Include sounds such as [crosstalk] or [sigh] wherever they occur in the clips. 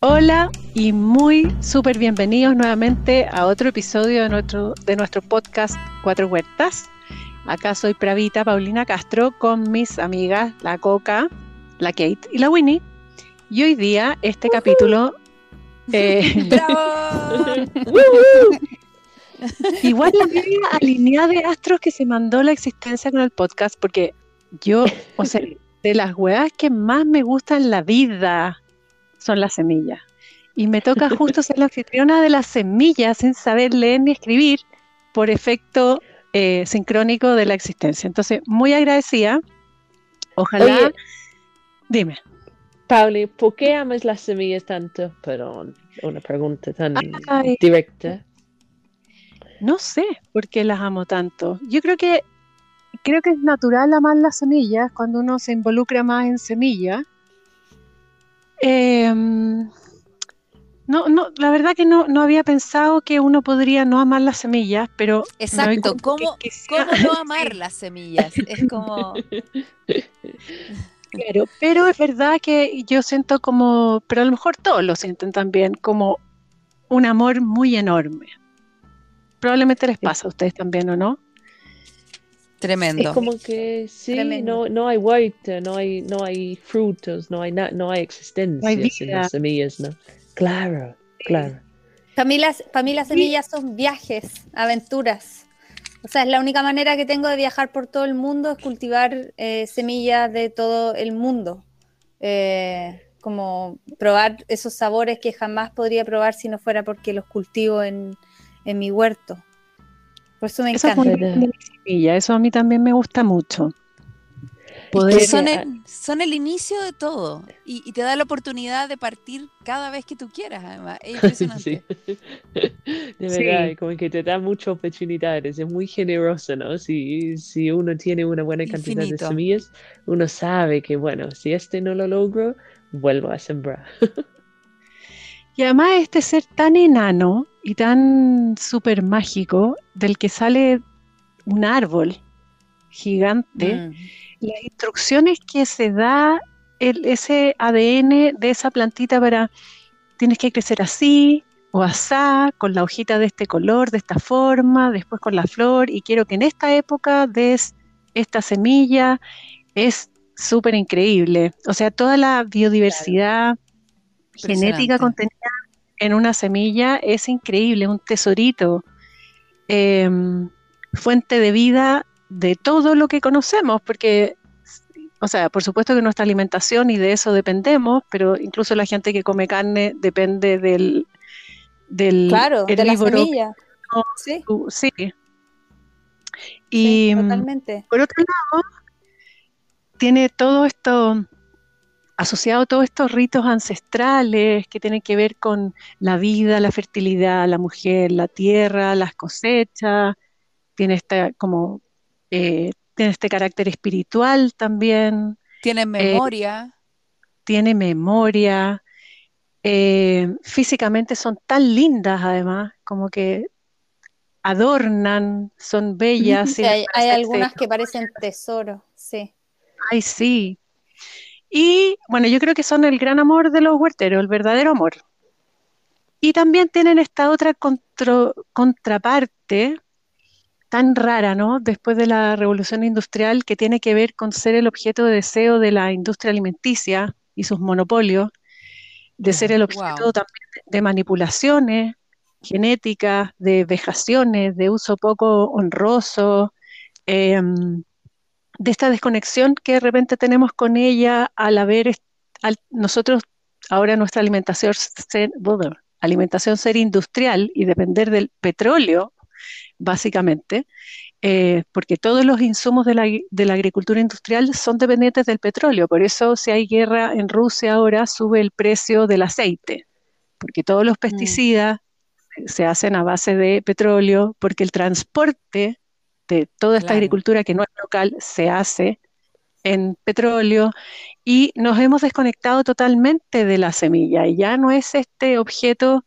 Hola y muy súper bienvenidos nuevamente a otro episodio de nuestro, de nuestro podcast Cuatro Huertas. Acá soy Pravita Paulina Castro con mis amigas la Coca, la Kate y la Winnie. Y hoy día este capítulo... Eh, [laughs] [laughs] igual la media alineada de astros que se mandó la existencia con el podcast porque yo, o sea, de las huevas que más me gustan en la vida son las semillas. Y me toca justo ser la anfitriona de las semillas sin saber leer ni escribir por efecto eh, sincrónico de la existencia. Entonces, muy agradecida. Ojalá. dime. Pauli, ¿por qué amas las semillas tanto? Perdón, una pregunta tan directa. No sé por qué las amo tanto. Yo creo que creo que es natural amar las semillas cuando uno se involucra más en semillas Em, no, no, la verdad que no, no había pensado que uno podría no amar las semillas, pero... Exacto, ¿cómo, no amar las semillas? Es como... [laughs] Claro, pero es verdad que yo siento como, pero a lo mejor todos lo sienten también, como un amor muy enorme. Probablemente les pasa a ustedes también, ¿o no? Tremendo. Es como que sí, no, no hay huerta, no hay, no hay frutos, no hay, no hay existencia en las semillas, ¿no? Claro, claro. Para mí, las, para mí las semillas son viajes, aventuras. O sea, es la única manera que tengo de viajar por todo el mundo es cultivar eh, semillas de todo el mundo. Eh, como probar esos sabores que jamás podría probar si no fuera porque los cultivo en, en mi huerto. Por eso me encanta. eso a mí también me gusta mucho. son, el, inicio de todo y, te da la oportunidad de partir cada vez que tú quieras, además. Es [laughs] impresionante. [laughs] De verdad, como que te da muchas oportunidades, es muy generoso, ¿no? Si, si uno tiene una buena cantidad de semillas, uno sabe que, bueno, si este no lo logro, vuelvo a sembrar. [laughs] Y además este ser tan enano y tan súper mágico, del que sale un árbol gigante, mm. las instrucciones que se da el, ese ADN de esa plantita para, tienes que crecer así o asá, con la hojita de este color, de esta forma, después con la flor, y quiero que en esta época des esta semilla, es súper increíble. O sea, toda la biodiversidad genética contenida en una semilla es increíble, un tesorito, em, fuente de vida de todo lo que conocemos, porque, o sea, por supuesto que nuestra alimentación y de eso dependemos, pero incluso la gente que come carne depende del, del claro, de la semilla. sí. sí. Y totalmente. por otro lado, tiene todo esto asociado a todos estos ritos ancestrales que tienen que ver con la vida, la fertilidad, la mujer, la tierra, las cosechas, tiene esta como eh, tiene este carácter espiritual también. Tiene eh, memoria. tiene memoria. Eh, físicamente son tan lindas además, como que adornan, son bellas. [laughs] hay, hay algunas que parecen tesoro, sí. Ay, sí, y bueno, yo creo que son el gran amor de los huerteros, el verdadero amor. Y también tienen esta otra contraparte tan rara, ¿no? Después de la revolución industrial, que tiene que ver con ser el objeto de deseo de la industria alimenticia y sus monopolios, de ser el objeto también de manipulaciones genéticas, de vejaciones, de uso poco honroso, em, de esta desconexión que de repente tenemos con ella al haber, al, nosotros ahora nuestra alimentación ser, alimentación ser industrial y depender del petróleo, básicamente, eh, porque todos los insumos de la, de la, agricultura industrial son dependientes del petróleo. Por eso si hay guerra en Rusia ahora sube el precio del aceite, porque todos los mm. pesticidas se hacen a base de petróleo, porque el transporte de toda esta agricultura que no es local se hace en petróleo y nos hemos desconectado totalmente de la semilla y ya no es este objeto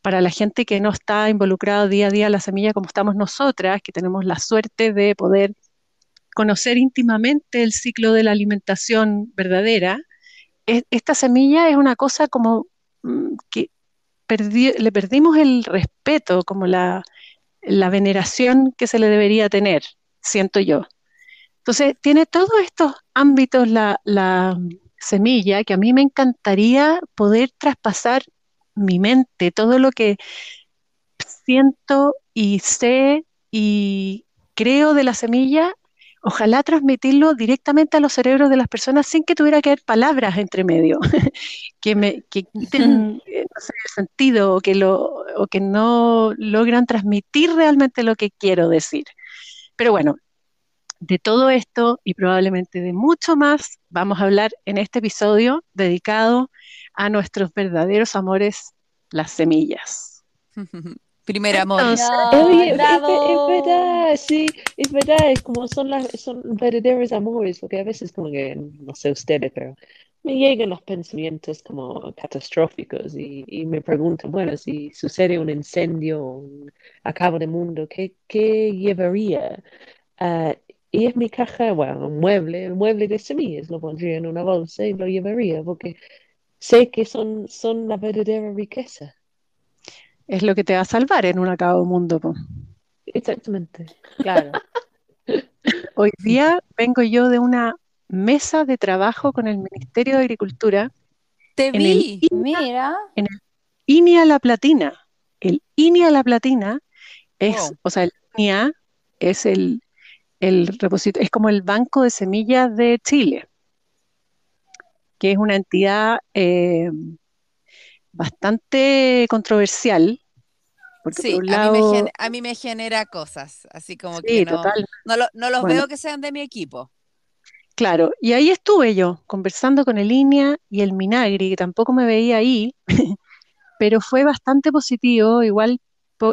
para la gente que no está involucrado día a día en la semilla como estamos nosotras, que tenemos la suerte de poder conocer íntimamente el ciclo de la alimentación verdadera. esta semilla es una cosa como mm, que le perdimos el respeto, como la, la veneración que se le debería tener, siento yo. Entonces, tiene todos estos ámbitos la, la, semilla que a mí me encantaría poder traspasar mi mente, todo lo que siento y sé y creo de la semilla, ojalá transmitirlo directamente a los cerebros de las personas sin que tuviera que haber palabras entre medio, [laughs] que me que quiten eh, el sentido o que, lo, o que no logran transmitir realmente lo que quiero decir. Pero bueno, de todo esto y probablemente de mucho más vamos a hablar en este episodio dedicado a nuestros verdaderos amores, las semillas. [laughs] Primer amor. es, verdad, sí, es verdad, es como son, las, son verdaderos amores, porque a veces como que, no sé ustedes, pero me llegan los pensamientos como catastróficos y, me pregunto, bueno, si sucede un incendio, un acabo de mundo, ¿qué, qué llevaría? Uh, y es mi caja, bueno, un mueble, el mueble de semillas, lo pondría en una bolsa y lo llevaría, porque sé que son, son la verdadera riqueza. Es lo que te va a salvar en un acabo mundo. Exactamente, claro. [laughs] Hoy día vengo yo de una mesa de trabajo con el Ministerio de Agricultura. Te vi, mira. En el INIA La Platina. El INIA La Platina es, o sea, el INIA es el el repositorio, es como el Banco de Semillas de Chile, que es una entidad eh, bastante controversial. sí, a, mí me genera cosas, así como que no, no, los veo que sean de mi equipo. Claro, y ahí estuve yo conversando con el INEA y el Minagri, que tampoco me veía ahí, [laughs] pero fue bastante positivo, igual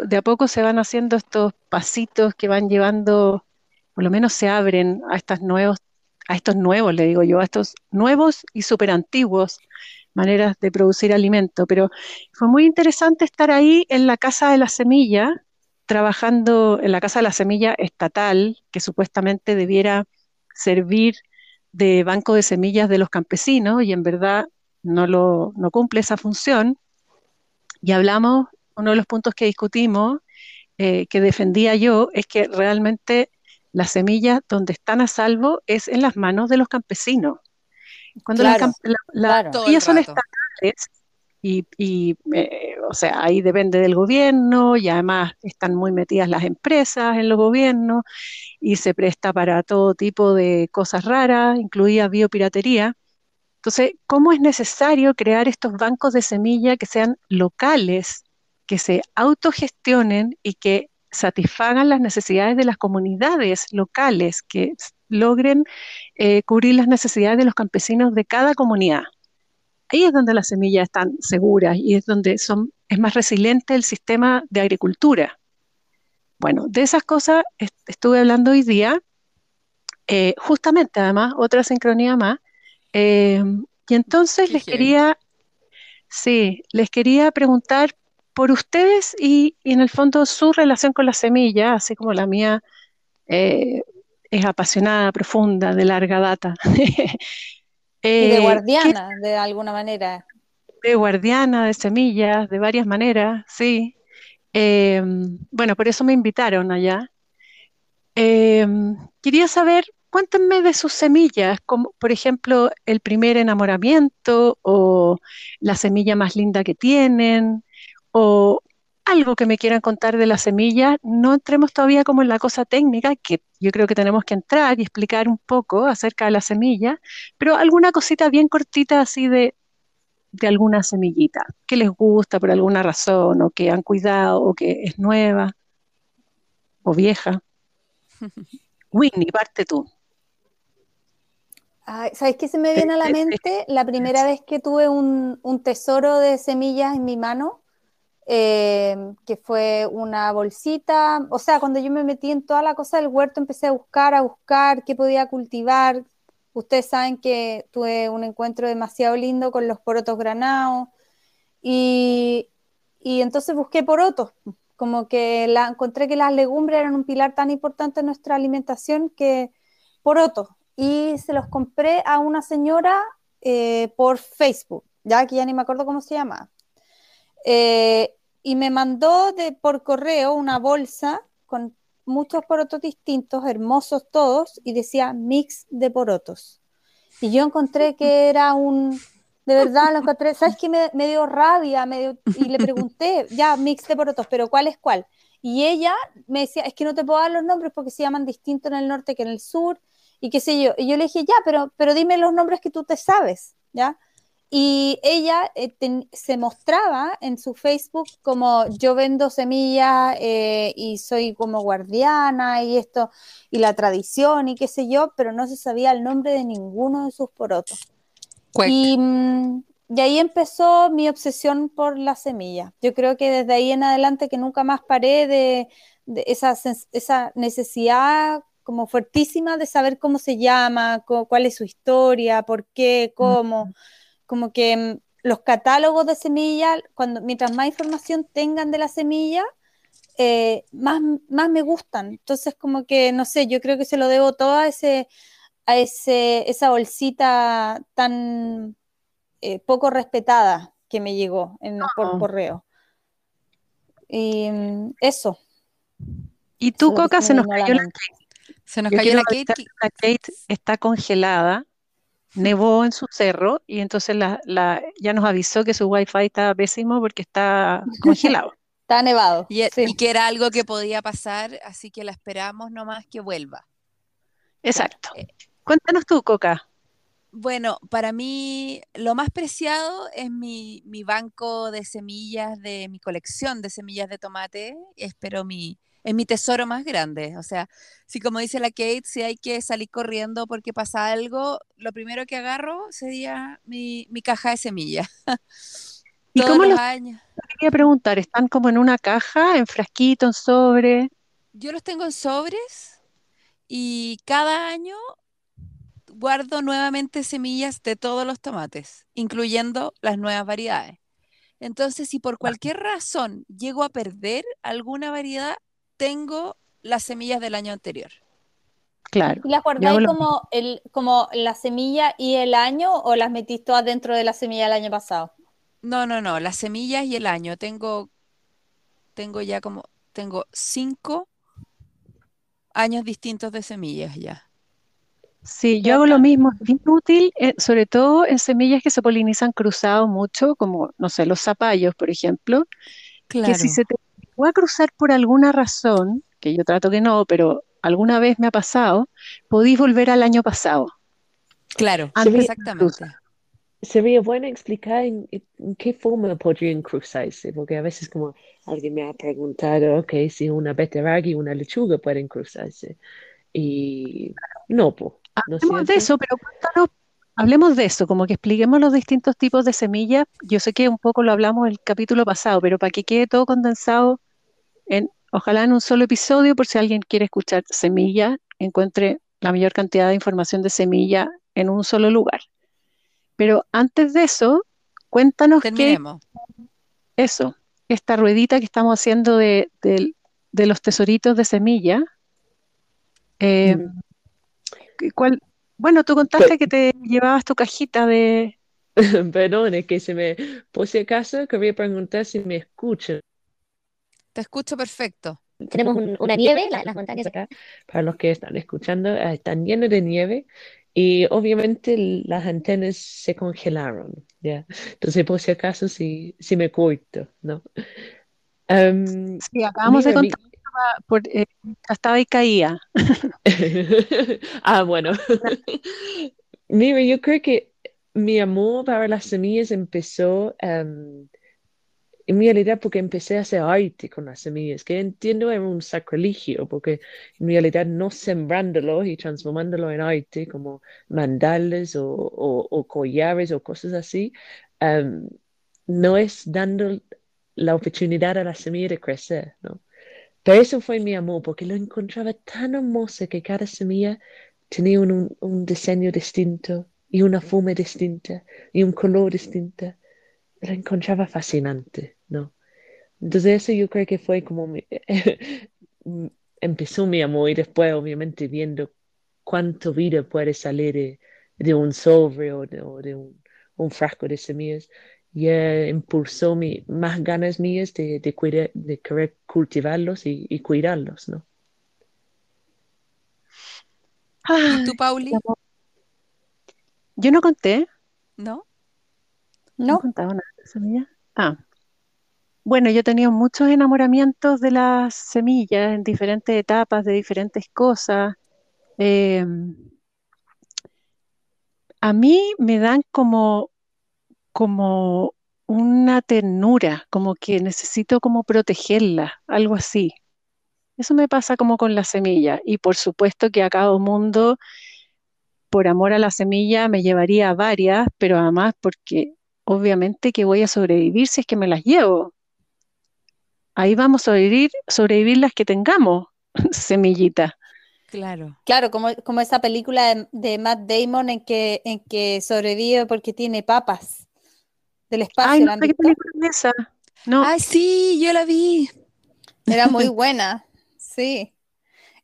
de a poco se van haciendo estos pasitos que van llevando por lo menos se abren a estas nuevos, a estos nuevos, le digo yo, a estos nuevos y súper antiguos maneras de producir alimento. Pero fue muy interesante estar ahí en la Casa de la Semilla, trabajando en la Casa de la Semilla estatal, que supuestamente debiera servir de banco de semillas de los campesinos y en verdad no, lo, no cumple esa función. Y hablamos, uno de los puntos que discutimos, eh, que defendía yo, es que realmente las semillas donde están a salvo es en las manos de los campesinos. Cuando las semillas son estatales y, eh, o sea, ahí depende del gobierno y además están muy metidas las empresas en los gobiernos y se presta para todo tipo de cosas raras, incluida biopiratería. Entonces, ¿cómo es necesario crear estos bancos de semilla que sean locales, que se autogestionen y que satisfagan las necesidades de las comunidades locales, que logren eh, cubrir las necesidades de los campesinos de cada comunidad. Ahí es donde las semillas están seguras y es donde son, es más resiliente el sistema de agricultura. Bueno, de esas cosas estuve hablando hoy día, eh, justamente además, otra sincronía más, eh, y entonces les quería, sí, les quería preguntar por ustedes y, en el fondo su relación con la semilla, así como la mía eh, es apasionada, profunda, de larga data. [laughs] y de eh, guardiana, de alguna manera. De guardiana, de semillas, de varias maneras, sí. Eh, bueno, por eso me invitaron allá. quería saber, cuéntenme de sus semillas, como por ejemplo el primer enamoramiento o la semilla más linda que tienen, o algo que me quieran contar de la semilla, no entremos todavía como en la cosa técnica, que yo creo que tenemos que entrar y explicar un poco acerca de la semilla, pero alguna cosita bien cortita así de, de alguna semillita, que les gusta por alguna razón, o que han cuidado, o que es nueva, o vieja. [laughs] Winnie, parte tú. ¿Sabes qué se me viene a la mente? La primera vez que tuve un, un tesoro de semillas en mi mano, Em, que fue una bolsita, o sea, cuando yo me metí en toda la cosa del huerto, empecé a buscar, a buscar qué podía cultivar. Ustedes saben que tuve un encuentro demasiado lindo con los porotos granados y, y entonces busqué porotos, como que la, encontré que las legumbres eran un pilar tan importante en nuestra alimentación que porotos. Y se los compré a una señora eh, por Facebook, ya que ya ni me acuerdo cómo se llama Eh, y me mandó de, por correo una bolsa con muchos porotos distintos, hermosos todos, y decía mix de porotos. Y yo encontré que era un, de verdad lo encontré, ¿sabes qué? Me, me dio rabia, me y le pregunté, ya, mix de porotos, pero ¿cuál es cuál? Y ella me decía, es que no te puedo dar los nombres porque se llaman distinto en el norte que en el sur, y qué sé yo. Y yo le dije, ya, pero, pero dime los nombres que tú te sabes, ¿ya? Y ella eh, se mostraba en su Facebook como yo vendo semillas eh, y soy como guardiana y esto, y la tradición y qué sé yo, pero no se sabía el nombre de ninguno de sus porotos. Y, mm, y, ahí empezó mi obsesión por la semilla. Yo creo que desde ahí en adelante que nunca más paré de, de esa, esa necesidad como fuertísima de saber cómo se llama, cuál es su historia, por qué, cómo como que mm, los catálogos de semillas, cuando, mientras más información tengan de la semilla, eh, más, más me gustan. Entonces, como que, no sé, yo creo que se lo debo todo a, ese, a ese, esa bolsita tan eh, poco respetada que me llegó en, por ah. correo. Y mm, eso. Y tú, Coca, se nos cayó la Kate. Se nos cayó la Kate. La Kate está congelada nevó en su cerro y entonces la, ya nos avisó que su wifi estaba pésimo porque está congelado. [laughs] está nevado. Y, que era algo que podía pasar, así que la esperamos nomás que vuelva. Exacto. Eh, Cuéntanos tú, Coca. Bueno, para mí lo más preciado es mi, mi, banco de semillas de mi colección de semillas de tomate. Espero mi, es mi tesoro más grande. O sea, si como dice la Kate, si hay que salir corriendo porque pasa algo, lo primero que agarro sería mi, caja de semillas. [laughs] ¿Y cómo los años. Quería preguntar, ¿están como en una caja, en frasquito, en sobre? Yo los tengo en sobres y cada año guardo nuevamente semillas de todos los tomates, incluyendo las nuevas variedades. Entonces, si por cualquier razón llego a perder alguna variedad, tengo las semillas del año anterior. Claro. ¿Y las guardáis como, el, como la semilla y el año o las metís todas dentro de la semilla del año pasado? No, no, no, las semillas y el año. Tengo, tengo ya como, tengo cinco años distintos de semillas ya. Sí, yo hago lo mismo, es bien útil, eh, sobre todo en semillas que se polinizan cruzados mucho, como, no sé, los zapallos, por ejemplo, claro. que si se te voy a cruzar por alguna razón, que yo trato que no, pero alguna vez me ha pasado, podéis volver al año pasado. Claro, exactamente. Sería bueno explicar en, qué forma podrían cruzarse, porque a veces como alguien me ha preguntado, ok, si una beterraga y una lechuga pueden cruzarse. Y no, pues. Hablemos de eso, pero hablemos de eso, como que expliquemos los distintos tipos de semillas. Yo sé que un poco lo hablamos el capítulo pasado, pero para que quede todo condensado ojalá en un solo episodio, por si alguien quiere escuchar semilla, encuentre la mayor cantidad de información de semilla en un solo lugar. Pero antes de eso, cuéntanos qué eso, esta ruedita que estamos haciendo de, los tesoritos de semilla. Eh, ¿cuál? Bueno, tú contaste que te llevabas tu cajita de... [laughs] Perdón, es que se me, por si acaso, quería preguntar si me escuchan. Te escucho perfecto. Tenemos una nieve, las montañas acá. Para los que están escuchando, eh, están llenos de nieve y obviamente las antenas se congelaron, ¿ya? Entonces, por si acaso, si, si me corto, ¿no? Um, sí, acabamos de contar por, eh, estaba ahí caía. [laughs] ah, bueno. [laughs] Mira, yo creo que mi amor para las semillas empezó um, en realidad porque empecé a hacer arte con las semillas, que entiendo era un sacrilegio, porque en realidad no sembrándolo y transformándolo en arte como mandales o, collares o cosas así, em, no es dando la oportunidad a la semilla de crecer, ¿no? Pero eso fue mi amor, porque lo encontraba tan hermoso que cada semilla tenía un, un diseño distinto y una forma distinta y un color distinto. Lo encontraba fascinante. Entonces eso yo creo que fue como [laughs] empezó mi amor y después obviamente viendo cuánto vida puede salir de, un sobre o de, un, frasco de semillas. ya impulsó mi, más ganas mías de, de, de querer cultivarlos y, cuidarlos, ¿no? ¿Y tú, Pauli? Yo no conté. ¿No? No. ¿No contaba nada de semilla? Ah. Bueno, yo he tenido muchos enamoramientos de las semillas en diferentes etapas, de diferentes cosas. Em, a mí me dan como como una ternura, como que necesito como protegerla, algo así. Eso me pasa como con la semilla. Y por supuesto que a cada mundo, por amor a la semilla, me llevaría varias, pero además porque obviamente que voy a sobrevivir si es que me las llevo. Ahí vamos a sobrevivir, sobrevivir las que tengamos, [laughs] semillita. Claro. Claro, como, como esa película de, Matt Damon en que, en que sobrevive porque tiene papas del espacio. Ay, no película es esa. No. Ay, sí, yo la vi. Era [laughs] muy buena, sí.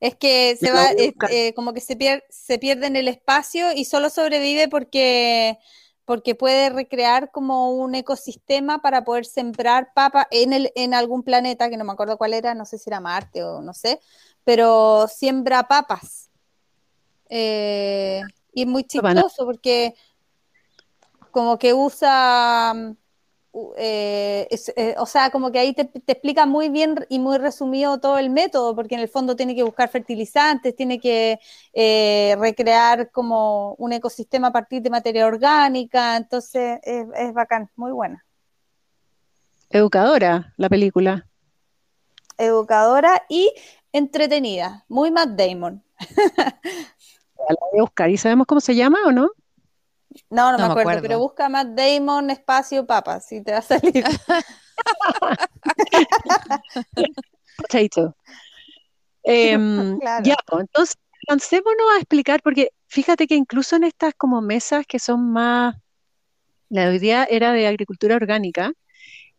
Es que se va, eh, eh, como que se, pierde, se pierde en el espacio y solo sobrevive porque, porque puede recrear como un ecosistema para poder sembrar papa en, el, en algún planeta, que no me acuerdo cuál era, no sé si era Marte o no sé, pero siembra papas. Eh, y es muy chistoso porque como que usa, eh, eh, o sea, como que ahí te, explica muy bien y muy resumido todo el método, porque en el fondo tiene que buscar fertilizantes, tiene que eh, recrear como un ecosistema a partir de materia orgánica, entonces es, es bacán, muy buena. Educadora la película. Educadora y entretenida, muy Matt Damon. [laughs] La voy a buscar. ¿Y sabemos cómo se llama o no? No, no, me, acuerdo, pero busca Matt Damon espacio papas y te va a salir. [laughs] Potato. Em, [laughs] ya, pues, entonces lancémonos a explicar, porque fíjate que incluso en estas como mesas que son más, la hoy día era de agricultura orgánica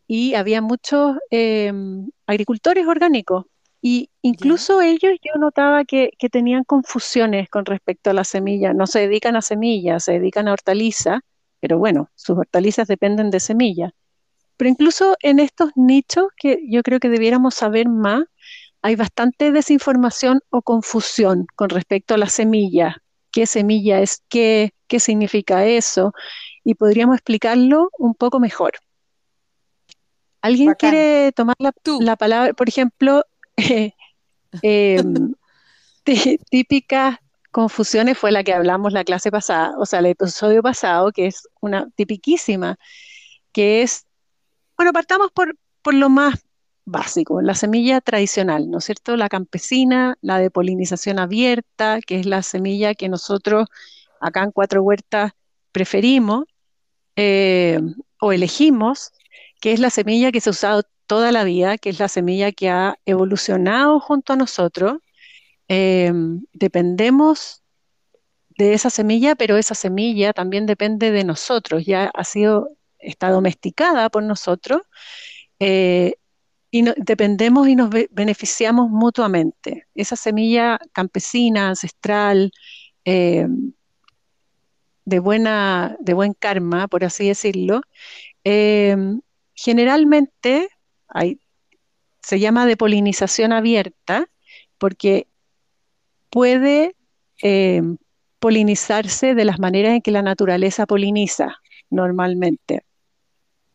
y había muchos em, agricultores orgánicos y incluso ellos yo notaba que, tenían confusiones con respecto a la semilla. No se dedican a semillas, se dedican a hortalizas, pero bueno, sus hortalizas dependen de semillas. Pero incluso en estos nichos que yo creo que debiéramos saber más, hay bastante desinformación o confusión con respecto a la semilla. ¿Qué semilla es qué? ¿Qué significa eso? Y podríamos explicarlo un poco mejor. ¿Alguien quiere tomar la, la, palabra? Por ejemplo, [laughs] eh, típicas confusiones fue la que hablamos la clase pasada, o sea, el episodio pasado, que es una tipiquísima, que es, bueno, partamos por, por lo más básico, la semilla tradicional, ¿no es cierto? La campesina, la de polinización abierta, que es la semilla que nosotros acá en Cuatro Huertas preferimos eh, o elegimos, que es la semilla que se ha usado toda la vida, que es la semilla que ha evolucionado junto a nosotros. Eh, dependemos de esa semilla, pero esa semilla también depende de nosotros, ya ha sido, está domesticada por nosotros eh, y dependemos y nos beneficiamos mutuamente. Esa semilla campesina, ancestral, eh, de, buena, de buen karma, por así decirlo, generalmente se llama de polinización abierta porque puede eh, polinizarse de las maneras en que la naturaleza poliniza normalmente,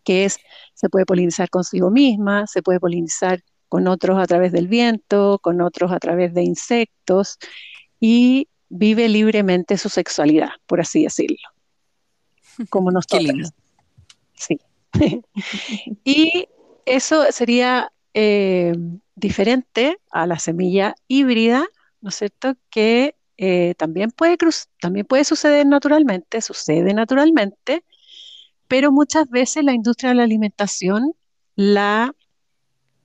que es, se puede polinizar consigo misma, se puede polinizar con otros a través del viento, con otros a través de insectos, y vive libremente su sexualidad, por así decirlo. Como nosotros. Sí. [laughs] y eso sería eh, diferente a la semilla híbrida, ¿no es cierto? Que eh, también, puede también puede suceder naturalmente, sucede naturalmente, pero muchas veces la industria de la alimentación la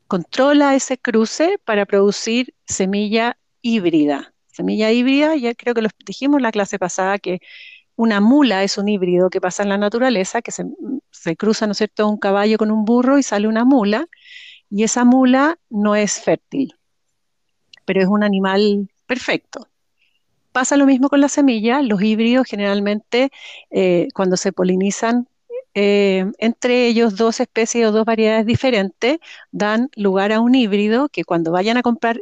controla ese cruce para producir semilla híbrida. Semilla híbrida, ya creo que lo dijimos la clase pasada, que una mula es un híbrido que pasa en la naturaleza, que se, cruza, ¿no es un caballo con un burro y sale una mula, y esa mula no es fértil, pero es un animal perfecto. Pasa lo mismo con la semilla, los híbridos generalmente eh, cuando se polinizan eh, entre ellos dos especies o dos variedades diferentes dan lugar a un híbrido que cuando vayan a comprar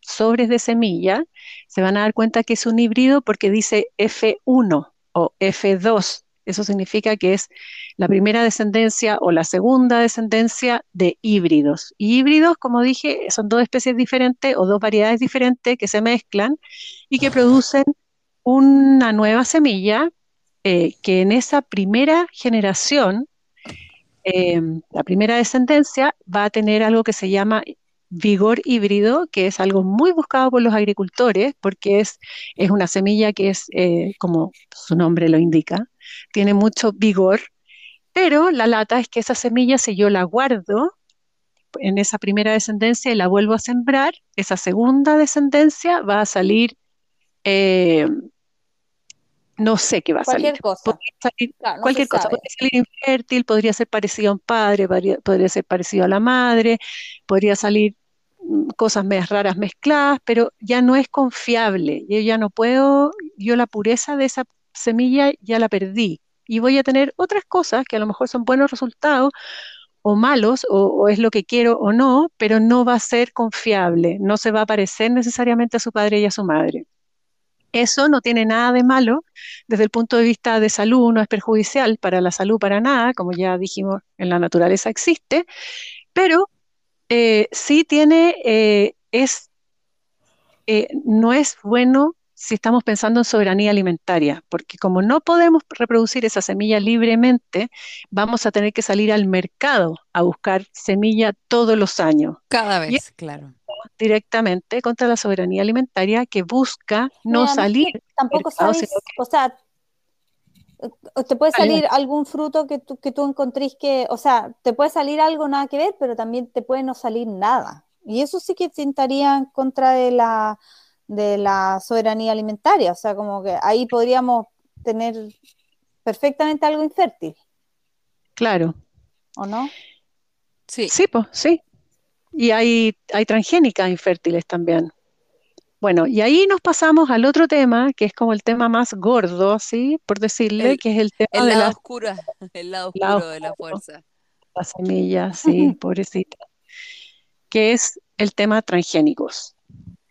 sobres de semilla se van a dar cuenta que es un híbrido porque dice F1 o F2. Eso significa que es la primera descendencia o la segunda descendencia de híbridos. Y híbridos, como dije, son dos especies diferentes o dos variedades diferentes que se mezclan y que producen una nueva semilla eh, que en esa primera generación, eh, la primera descendencia, va a tener algo que se llama vigor híbrido, que es algo muy buscado por los agricultores, porque es, es una semilla que es, eh, como su nombre lo indica, tiene mucho vigor, pero la lata es que esa semilla, si yo la guardo en esa primera descendencia y la vuelvo a sembrar, esa segunda descendencia va a salir no sé qué va a cualquier salir. Cosa. Cualquier cosa. Podría salir infértil, podría ser parecido a un padre, podría, ser parecido a la madre, podría salir mm, cosas medias raras mezcladas, pero ya no es confiable. Yo ya no puedo, yo la pureza de esa semilla ya la perdí. Y voy a tener otras cosas que a lo mejor son buenos resultados o malos, o es lo que quiero o no, pero no va a ser confiable, no se va a parecer necesariamente a su padre y a su madre. Eso no tiene nada de malo desde el punto de vista de salud, no es perjudicial para la salud para nada, como ya dijimos, en la naturaleza existe, pero eh, sí tiene, eh, es, eh, no es bueno si estamos pensando en soberanía alimentaria, porque como no podemos reproducir esa semilla libremente, vamos a tener que salir al mercado a buscar semilla todos los años. Cada vez, claro directamente contra la soberanía alimentaria que busca no salir. tampoco sabes, o sea, te puede salir algún fruto que tú, que tú encontrís que, o sea, te puede salir algo nada que ver, pero también te puede no salir nada. Y eso sí que tentaría en contra de la, de la soberanía alimentaria. O sea, como que ahí podríamos tener perfectamente algo infértil. Claro. ¿O no? Sí. Sí, pues, sí. Y hay, hay transgénicas infértiles también. Bueno, y ahí nos pasamos al otro tema, que es como el tema más gordo, ¿sí? Por decirle, que es el tema el de lado la, oscuro, [laughs] el lado oscuro de la fuerza. La semilla, sí, pobrecita. Que es el tema transgénicos.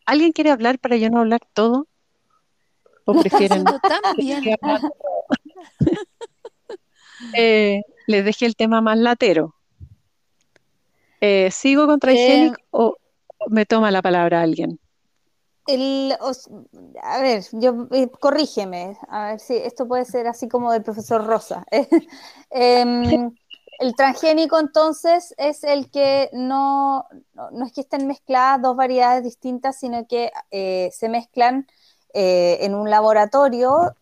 ¿Alguien quiere hablar para yo no hablar todo? ¿O prefieren? [laughs] eh, les dejé el tema más latero. Eh, ¿Sigo con transgénico eh, o me toma la palabra alguien? a ver, yo eh, corrígeme, a ver si esto puede ser así como del profesor Rosa. [laughs] Em, el transgénico entonces es el que no, no, es que estén mezcladas dos variedades distintas, sino que se mezclan en un laboratorio,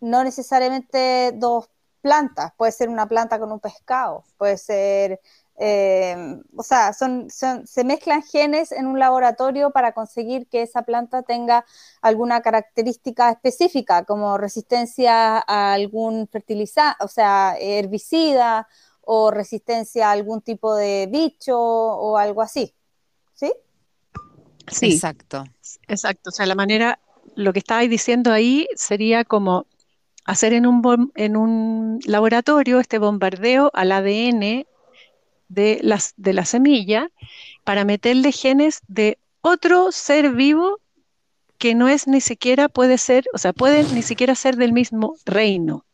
no necesariamente dos plantas, puede ser una planta con un pescado, puede ser eh, o sea, son, se mezclan genes en un laboratorio para conseguir que esa planta tenga alguna característica específica, como resistencia a algún fertilizante, o sea, herbicida o resistencia a algún tipo de bicho o algo así. ¿Sí? Sí. Exacto. Exacto. O sea, la manera, lo que estabais diciendo ahí sería como hacer en un, en un laboratorio este bombardeo al ADN de, las, de la semilla para meterle genes de otro ser vivo que no es ni siquiera puede ser, o sea, puede ni siquiera ser del mismo reino.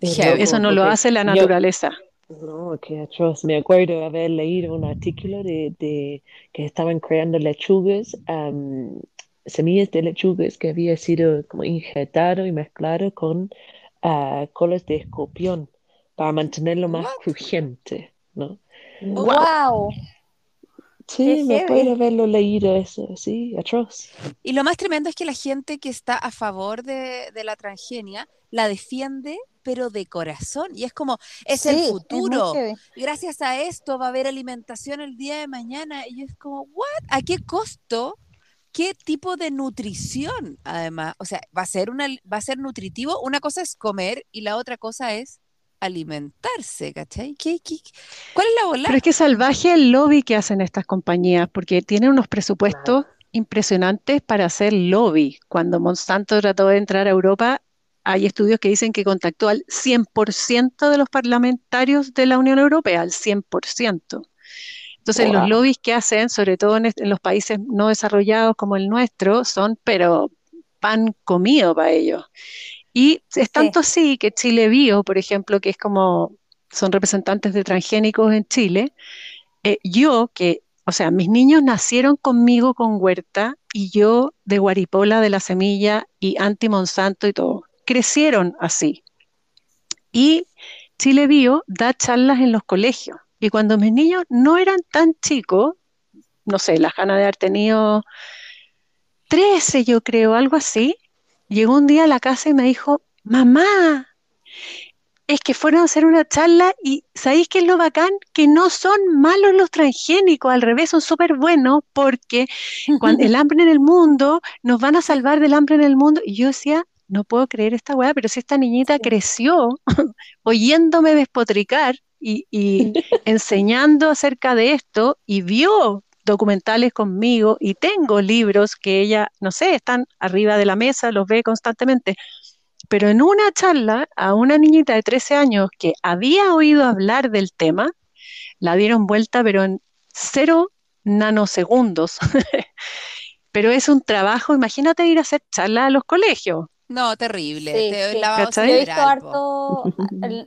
Eso no lo hace la naturaleza. no, qué atroz. Me acuerdo haber leído un artículo de, de que estaban creando lechugas, semillas de lechugas que había sido como injetado y mezclado con uh, colas de escorpión para mantenerlo más crujiente, ¿no? ¡Wow! Sí, me puede haberlo leído eso, sí, atroz. Y lo más tremendo es que la gente que está a favor de, la transgenia la defiende, pero de corazón. Y es como, es el futuro. Gracias a esto va a haber alimentación el día de mañana. Y es como, ¿what? ¿A qué costo? ¿Qué tipo de nutrición? Además, o sea, va a ser una, va a ser nutritivo. Una cosa es comer y la otra cosa es alimentarse, ¿cachai? ¿Qué, cuál es la bola? Pero es que salvaje el lobby que hacen estas compañías, porque tienen unos presupuestos impresionantes para hacer lobby. Cuando Monsanto trató de entrar a Europa, hay estudios que dicen que contactó al 100% de los parlamentarios de la Unión Europea, al 100%. Entonces, los lobbies que hacen, sobre todo en, los países no desarrollados como el nuestro, son, pero pan comido para ellos. Y es tanto así que Chile Bio, por ejemplo, que es como son representantes de transgénicos en Chile, eh, yo que, o sea, mis niños nacieron conmigo con huerta y yo de guaripola de la semilla y anti Monsanto y todo, crecieron así. Y Chile Bio da charlas en los colegios. Y cuando mis niños no eran tan chicos, no sé, las ganas de haber tenido 13, yo creo, algo así, llegó un día a la casa y me dijo, mamá, es que fueron a hacer una charla y ¿sabéis qué es lo bacán? Que no son malos los transgénicos, al revés, son súper buenos porque cuando [laughs] el hambre en el mundo, nos van a salvar del hambre en el mundo. Y yo decía, no puedo creer esta weá, pero si esta niñita creció [laughs] oyéndome despotricar y, y [laughs] enseñando acerca de esto y vio documentales conmigo y tengo libros que ella, no sé, están arriba de la mesa, los ve constantemente. Pero en una charla a una niñita de 13 años que había oído hablar del tema, la dieron vuelta, pero en cero nanosegundos. [laughs] pero es un trabajo, imagínate ir a hacer charla a los colegios. No, terrible. he visto harto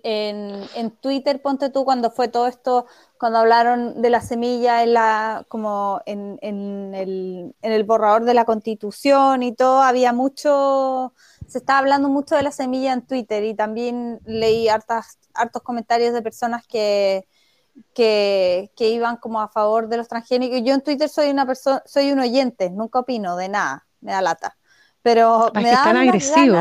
en, en, Twitter, ponte tú, cuando fue todo esto, cuando hablaron de la semilla en la, como en, en, el, en el borrador de la constitución y todo, había mucho, se estaba hablando mucho de la semilla en Twitter y también leí hartas, hartos comentarios de personas que, que, que, iban como a favor de los transgénicos. Yo en Twitter soy una persona, soy un oyente, nunca opino de nada, me da lata pero me da tan agresivo.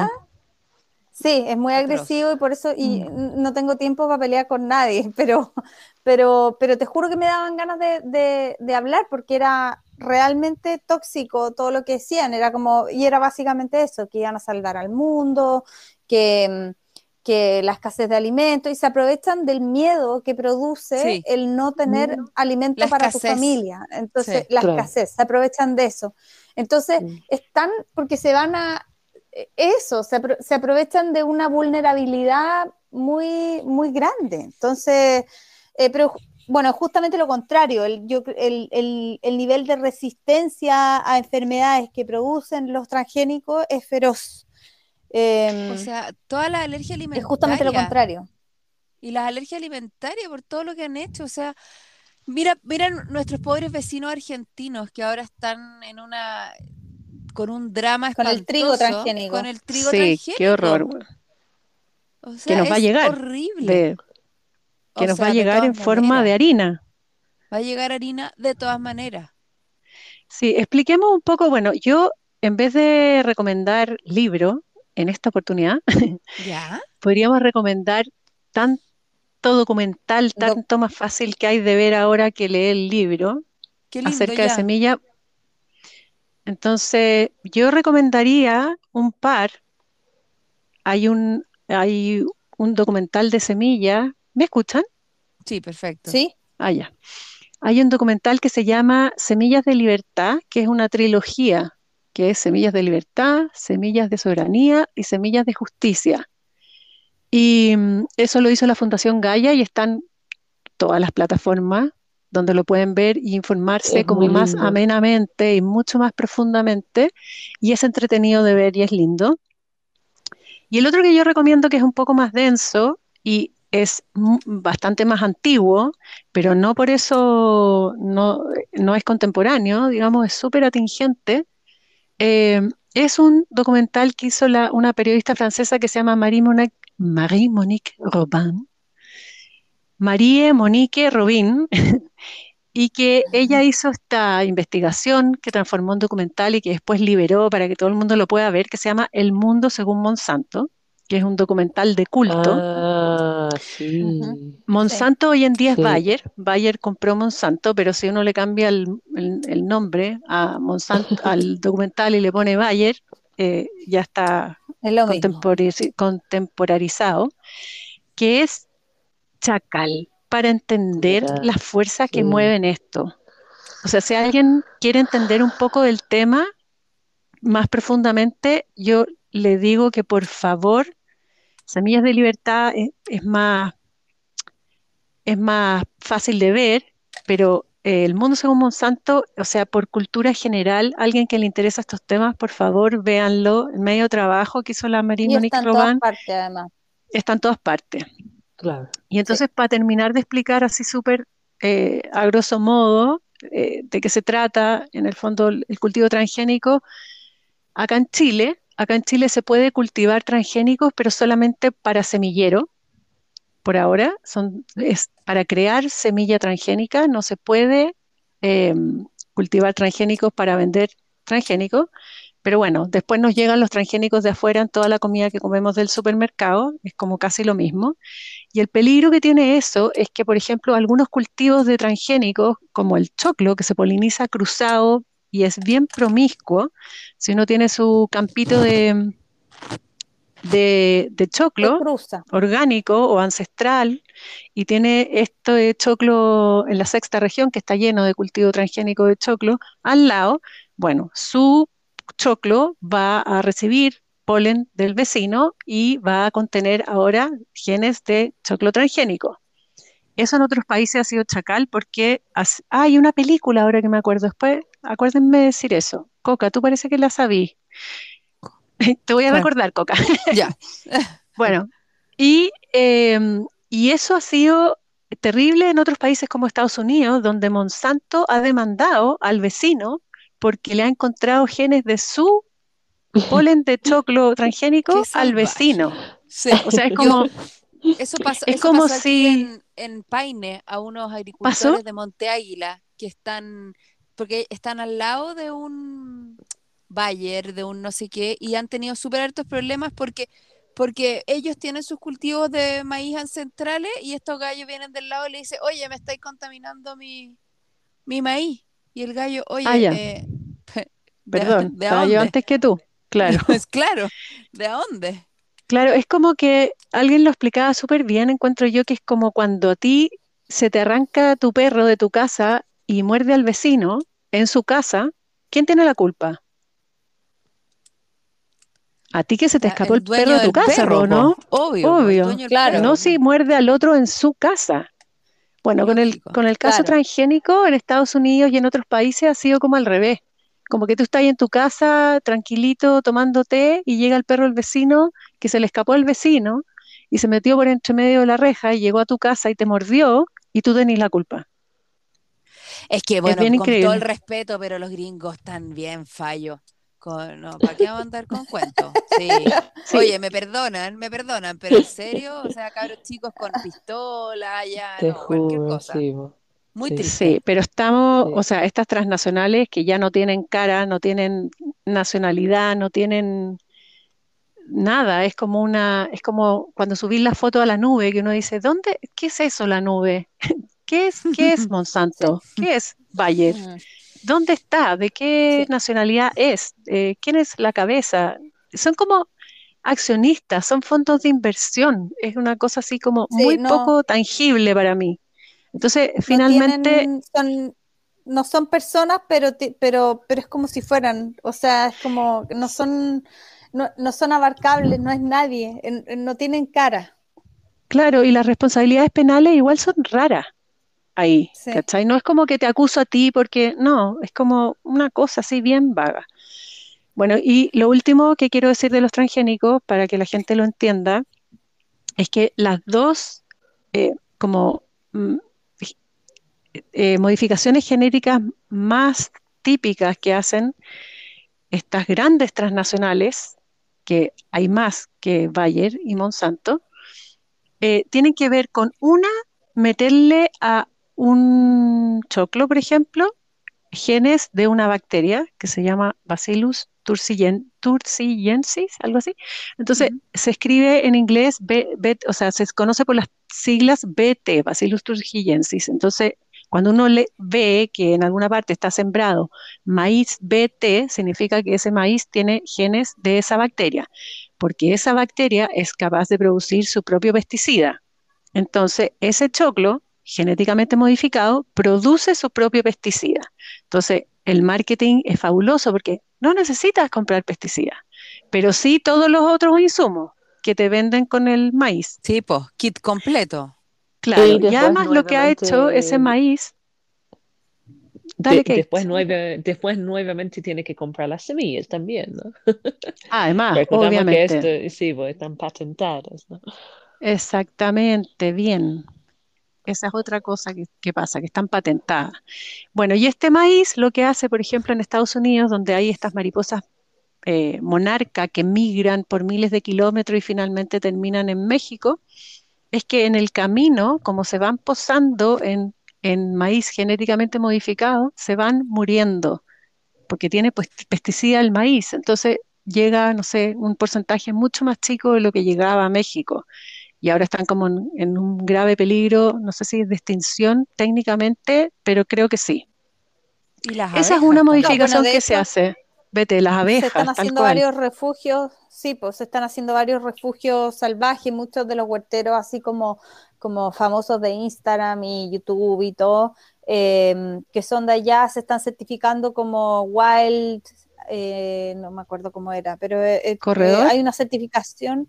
Sí, es muy agresivo y por eso y mm. no tengo tiempo para pelear con nadie, [laughs] pero, pero, pero te juro que me daban ganas de, de, hablar porque era realmente tóxico todo lo que decían, era como, y era básicamente eso, que iban a salvar al mundo, que, que la escasez de alimentos y se aprovechan del miedo que produce el no tener mm. alimento para tu familia. Entonces, la escasez, se aprovechan de eso. Entonces, están porque se van a eso, se, aprovechan de una vulnerabilidad muy, muy grande. Entonces, eh, pero bueno, justamente lo contrario, el, el, nivel de resistencia a enfermedades que producen los transgénicos es feroz. Em, o sea, toda la alergia alimentaria. Es justamente lo contrario. Y las alergias alimentarias por todo lo que han hecho, o sea, Mira, mira nuestros pobres vecinos argentinos que ahora están en una con un drama con el trigo transgénico. Con el trigo sí, qué horror. que nos va a llegar. Horrible. que nos va a llegar en forma de harina. Va a llegar harina de todas maneras. Sí, expliquemos un poco, bueno, yo en vez de recomendar libro en esta oportunidad, [laughs] ¿Ya? podríamos recomendar tanto documental tanto más fácil que hay de ver ahora que leer el libro acerca de semilla. Entonces, yo recomendaría un par. Hay un, hay un documental de semilla. ¿Me escuchan? Sí, perfecto. Sí. Ah, ya. Hay un documental que se llama Semillas de Libertad, que es una trilogía, que es Semillas de Libertad, Semillas de Soberanía y Semillas de Justicia. Y mm, eso lo hizo la Fundación Gaia y están todas las plataformas donde lo pueden ver y informarse como más amenamente y mucho más profundamente. Y es entretenido de ver y es lindo. Y el otro que yo recomiendo que es un poco más denso y es bastante más antiguo, pero no por eso no, es contemporáneo, digamos, es súper atingente. Eh, es un documental que hizo una periodista francesa que se llama Marie Monet Marie-Monique Robin, Marie-Monique Robin, [laughs] y que ella hizo esta investigación que transformó en documental y que después liberó para que todo el mundo lo pueda ver, que se llama El Mundo según Monsanto, que es un documental de culto. Ah, Monsanto hoy en día es Bayer. Bayer compró Monsanto, pero si uno le cambia el, nombre a Monsanto, [laughs] al documental y le pone Bayer, eh, ya está contemporarizado, que es Chacal, para entender las fuerzas que mueven esto. O sea, si alguien quiere entender un poco del tema más profundamente, yo le digo que por favor, Semillas de Libertad es, más, es más fácil de ver, pero eh, el mundo según Monsanto, o sea, por cultura general, alguien que le interesa estos temas, por favor, véanlo. El medio trabajo que hizo la Marina Está en todas partes, además. Está en todas partes. Claro. Y entonces, para terminar de explicar así súper eh, a grosso modo eh, de qué se trata, en el fondo, el cultivo transgénico, acá en Chile, acá en Chile se puede cultivar transgénicos, pero solamente para semillero. Por ahora, son, es para crear semilla transgénica, no se puede em, cultivar transgénicos para vender transgénicos. Pero bueno, después nos llegan los transgénicos de afuera en toda la comida que comemos del supermercado, es como casi lo mismo. Y el peligro que tiene eso es que, por ejemplo, algunos cultivos de transgénicos, como el choclo, que se poliniza cruzado y es bien promiscuo, si uno tiene su campito de, de, choclo orgánico o ancestral y tiene esto de choclo en la sexta región que está lleno de cultivo transgénico de choclo al lado, bueno, su choclo va a recibir polen del vecino y va a contener ahora genes de choclo transgénico. Eso en otros países ha sido chacal porque hay una película ahora que me acuerdo después, acuérdenme de decir eso. Coca, tú parece que la sabí. [laughs] Te voy a recordar, Coca. [laughs] Ya. [laughs] bueno, y, em, y eso ha sido terrible en otros países como Estados Unidos, donde Monsanto ha demandado al vecino porque le ha encontrado genes de su polen de choclo transgénico al vecino. O sea, es como... Eso pasó, es como si... en, Paine a unos agricultores de Monte Águila que están, porque están al lado de un Bayer, de un no sé qué, y han tenido súper altos problemas porque porque ellos tienen sus cultivos de maíz ancestrales y estos gallos vienen del lado y le dicen, oye, me estáis contaminando mi, mi maíz. Y el gallo, oye, ah, eh, [laughs] perdón, ¿de, yo antes que tú, claro. Es [laughs] claro, ¿de dónde? Claro, es como que alguien lo explicaba súper bien, encuentro yo que es como cuando a ti se te arranca tu perro de tu casa y muerde al vecino en su casa, ¿quién tiene la culpa? A ti que se te escapó el, perro de tu casa, ¿no? Obvio, obvio. claro. No si muerde al otro en su casa. Bueno, con el, con el caso transgénico en Estados Unidos y en otros países ha sido como al revés. Como que tú estás en tu casa tranquilito tomando té y llega el perro del vecino que se le escapó al vecino y se metió por entre medio de la reja y llegó a tu casa y te mordió y tú tenés la culpa. Es que, bueno, con todo el respeto, pero los gringos están bien fallos no, ¿para qué vamos a andar con cuentos? [laughs] Sí. Oye, me perdonan, me perdonan, pero en serio, o sea, cabros chicos con pistola, ya, no, cualquier cosa. Muy triste. Sí, pero estamos, o sea, estas transnacionales que ya no tienen cara, no tienen nacionalidad, no tienen nada, es como una, es como cuando subís la foto a la nube, que uno dice, ¿dónde, qué es eso la nube? [laughs] ¿Qué es, qué es [laughs] Monsanto? ¿Qué es Bayer? ¿Dónde está? ¿De qué nacionalidad es? Eh, ¿Quién es la cabeza? Son como accionistas, son fondos de inversión. Es una cosa así como muy poco tangible para mí. Entonces, finalmente... no son personas, pero, pero, pero es como si fueran, o sea, es como, no son, no, no son abarcables, no es nadie, no tienen cara. Claro, y las responsabilidades penales igual son raras ahí, ¿cachai? No es como que te acuso a ti porque no, es como una cosa así bien vaga. Bueno, y lo último que quiero decir de los transgénicos, para que la gente lo entienda, es que las dos eh, como mm, eh, modificaciones genéticas más típicas que hacen estas grandes transnacionales, que hay más que Bayer y Monsanto, eh, tienen que ver con una, meterle a un choclo, por ejemplo, genes de una bacteria que se llama Bacillus turciensis, algo así. Entonces, se escribe en inglés, o sea, se conoce por las siglas BT, Bacillus turciensis. Entonces, cuando uno le ve que en alguna parte está sembrado maíz BT, significa que ese maíz tiene genes de esa bacteria, porque esa bacteria es capaz de producir su propio pesticida. Entonces, ese choclo genéticamente modificado produce su propio pesticida. Entonces, el marketing es fabuloso porque no necesitas comprar pesticidas, pero sí todos los otros insumos que te venden con el maíz. Sí, pues, kit completo. Claro, y, además lo que ha hecho ese maíz. Dale después, después nuevamente tiene que comprar las semillas también, ¿no? Además, obviamente. Que sí, pues están patentadas, ¿no? Exactamente, bien. Esa es otra cosa que, pasa, que están patentadas. Bueno, y este maíz lo que hace, por ejemplo, en Estados Unidos, donde hay estas mariposas eh, monarca que migran por miles de kilómetros y finalmente terminan en México, es que en el camino, como se van posando en, maíz genéticamente modificado, se van muriendo, porque tiene pues, pesticida el maíz. Entonces llega, no sé, un porcentaje mucho más chico de lo que llegaba a México y ahora están como en, un grave peligro, no sé si es de extinción técnicamente, pero creo que sí. Esa es una modificación que se hace. Vete, las abejas. Se están haciendo varios refugios, sí, pues se están haciendo varios refugios salvajes, muchos de los huerteros, así como, como famosos de Instagram y YouTube y todo, em, que son de allá, se están certificando como wild, eh, no me acuerdo cómo era, pero eh, eh, hay una certificación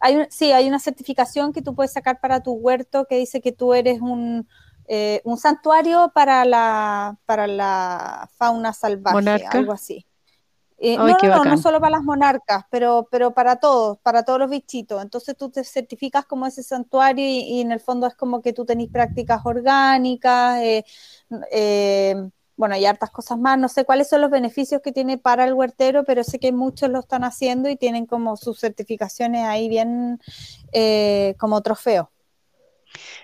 hay sí, hay una certificación que tú puedes sacar para tu huerto que dice que tú eres un, eh, un santuario para la, para la fauna salvaje, algo así. Eh, no, no, no, solo para las monarcas, pero, pero para todos, para todos los bichitos. Entonces tú te certificas como ese santuario y, en el fondo es como que tú tenés prácticas orgánicas, eh, eh bueno, hay hartas cosas más, no sé cuáles son los beneficios que tiene para el huertero, pero sé que muchos lo están haciendo y tienen como sus certificaciones ahí bien como trofeo.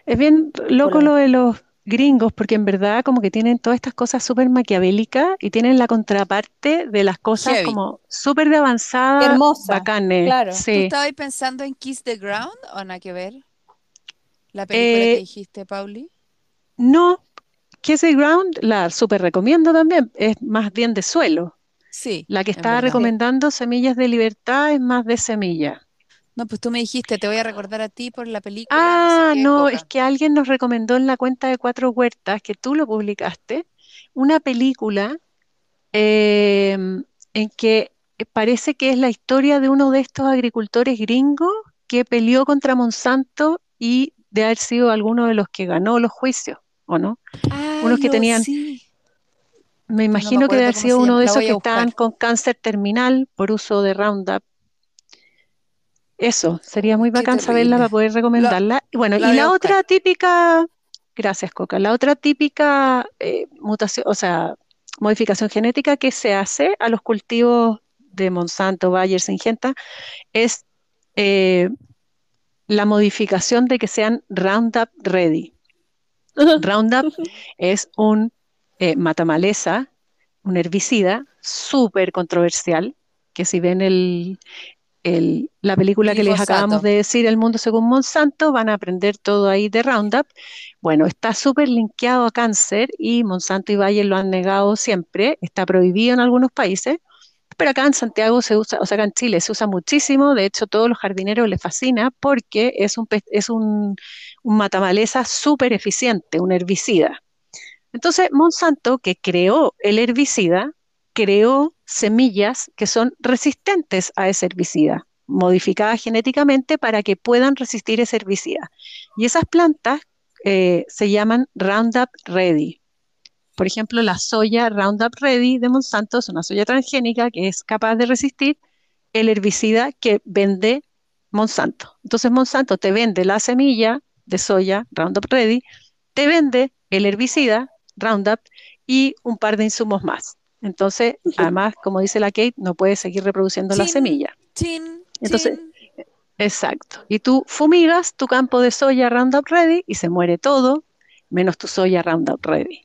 Es bien loco lo de los gringos, porque en verdad como que tienen todas estas cosas súper maquiavélicas y tienen la contraparte de las cosas como súper de avanzada, Hermosa, bacanes. Claro. ¿Tú estabas pensando en Kiss the Ground o nada que ver? La película que eh, dijiste, Pauli. No, Casey Ground la super recomiendo también, es más bien de suelo. Sí. La que estaba recomendando Semillas de Libertad es más de semilla. No, pues tú me dijiste, te voy a recordar a ti por la película. Ah, no, es que alguien nos recomendó en la cuenta de Cuatro Huertas, que tú lo publicaste, una película eh, en que parece que es la historia de uno de estos agricultores gringos que peleó contra Monsanto y de haber sido alguno de los que ganó los juicios, ¿o no? unos que tenían... Me imagino que debe haber sido uno de esos que estaban con cáncer terminal por uso de Roundup. Eso, sería muy bacán saberla para poder recomendarla. bueno, y la otra típica, gracias Coca, la otra típica eh, mutación, o sea, modificación genética que se hace a los cultivos de Monsanto, Bayer, Syngenta, es eh, la modificación de que sean Roundup ready. Roundup es un eh, matamaleza, un herbicida súper controversial, que si ven el, la película que les acabamos de decir, El mundo según Monsanto, van a aprender todo ahí de Roundup. Bueno, está súper linkeado a cáncer y Monsanto y Bayer lo han negado siempre, está prohibido en algunos países, pero acá en Santiago se usa, o sea, acá en Chile se usa muchísimo, de hecho todos los jardineros les fascina porque es un, es un, un matamaleza súper eficiente, un herbicida. Entonces, Monsanto, que creó el herbicida, creó semillas que son resistentes a ese herbicida, modificadas genéticamente para que puedan resistir ese herbicida. Y esas plantas eh, se llaman Roundup Ready. Por ejemplo, la soya Roundup Ready de Monsanto es una soya transgénica que es capaz de resistir el herbicida que vende Monsanto. Entonces Monsanto te vende la semilla de soya Roundup Ready, te vende el herbicida Roundup y un par de insumos más. Entonces, [laughs] además, como dice la Kate, no puedes seguir reproduciendo la semilla. Entonces, exacto. Y tú fumigas tu campo de soya Roundup Ready y se muere todo, menos tu soya Roundup Ready.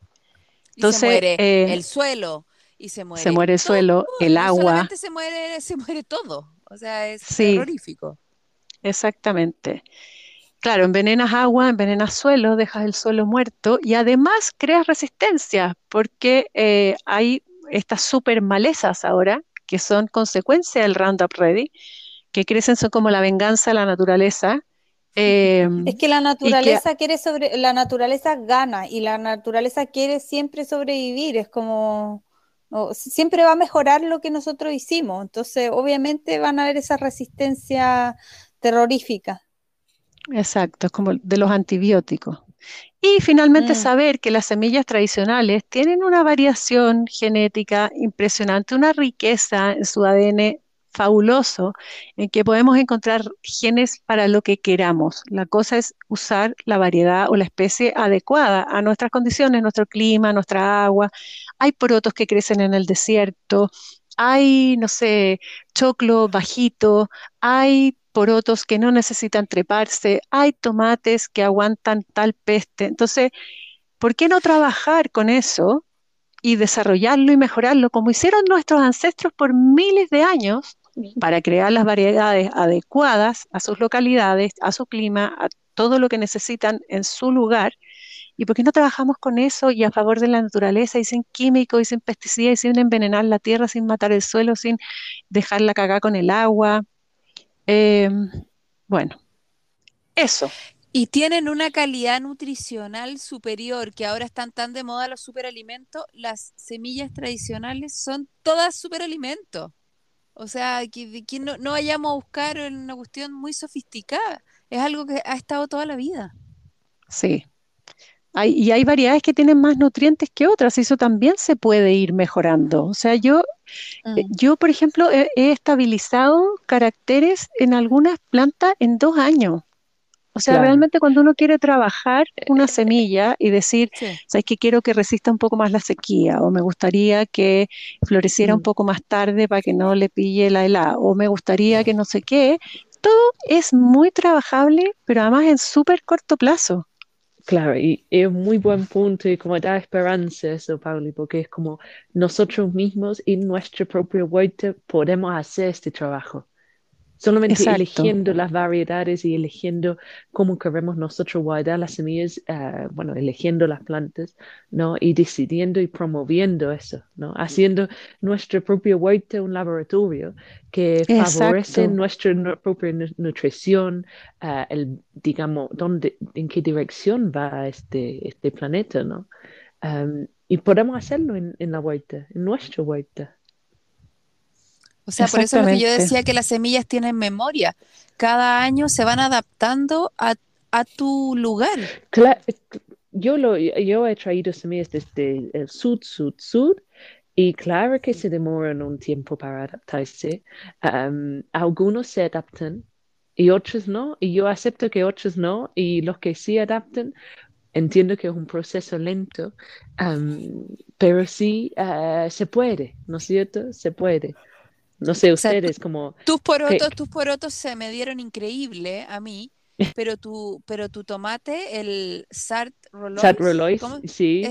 Entonces, se muere eh, el suelo y se muere. Se muere el suelo, el agua. Se muere, se muere todo. O sea, es terrorífico. Exactamente. Claro, envenenas agua, envenenas suelo, dejas el suelo muerto y además creas resistencia porque eh, hay estas super malezas ahora que son consecuencia del Roundup Ready, que crecen, son como la venganza de la naturaleza Em, es que la naturaleza quiere sobre, la naturaleza gana y la naturaleza quiere siempre sobrevivir, es como, siempre va a mejorar lo que nosotros hicimos. Entonces, obviamente van a haber esa resistencia terrorífica. Exacto, es como de los antibióticos. Y finalmente mm. saber que las semillas tradicionales tienen una variación genética impresionante, una riqueza en su ADN fabuloso, en que podemos encontrar genes para lo que queramos. La cosa es usar la variedad o la especie adecuada a nuestras condiciones, nuestro clima, nuestra agua. Hay porotos que crecen en el desierto, hay, no sé, choclo bajito, hay porotos que no necesitan treparse, hay tomates que aguantan tal peste. Entonces, ¿por qué no trabajar con eso y desarrollarlo y mejorarlo como hicieron nuestros ancestros por miles de años para crear las variedades adecuadas a sus localidades, a su clima, a todo lo que necesitan en su lugar? ¿Y por qué no trabajamos con eso y a favor de la naturaleza y sin químicos y sin pesticidas y sin envenenar la tierra, sin matar el suelo, sin dejarla cagar con el agua? Em, bueno, eso. Y tienen una calidad nutricional superior, que ahora están tan de moda los superalimentos, las semillas tradicionales son todas superalimentos. O sea, que, no, no, vayamos a buscar una cuestión muy sofisticada, es algo que ha estado toda la vida. Sí. Hay, y hay variedades que tienen más nutrientes que otras, y eso también se puede ir mejorando. O sea, yo eh, mm. Yo, por ejemplo, he, estabilizado caracteres en algunas plantas en dos años. O sea, realmente cuando uno quiere trabajar una semilla y decir, ¿sabes que quiero que resista un poco más la sequía? O me gustaría que floreciera un mm. poco más tarde para que no le pille la helada. O me gustaría que no sé qué. Todo es muy trabajable, pero además en súper corto plazo. Claro, y es muy buen punto y como da esperanza eso, Pauli, porque es como nosotros mismos en nuestra propia huerta podemos hacer este trabajo. Solamente eligiendo las variedades y eligiendo cómo queremos nosotros guardar las semillas, eh, bueno, eligiendo las plantas, ¿no? Y decidiendo y promoviendo eso, ¿no? Haciendo nuestra propia huerta un laboratorio que favorece nuestra propia nutrición, eh, el, digamos, dónde, en qué dirección va este, este planeta, ¿no? Um, y podemos hacerlo en, en la huerta, en nuestra huerta. O sea, por eso es lo que yo decía que las semillas tienen memoria. Cada año se van adaptando a, tu lugar. yo, lo, yo he traído semillas desde el sur, sur, sur, y claro que se demoran un tiempo para adaptarse. algunos se adaptan y otros no, y yo acepto que otros no, y los que sí adaptan, entiendo que es un proceso lento, pero sí eh, se puede, ¿no es cierto? Se puede. No sé, ustedes como... Tus porotos, tus porotos se me dieron increíble a mí, [laughs] pero tu, pero tu tomate, el Sart Rollois, sí.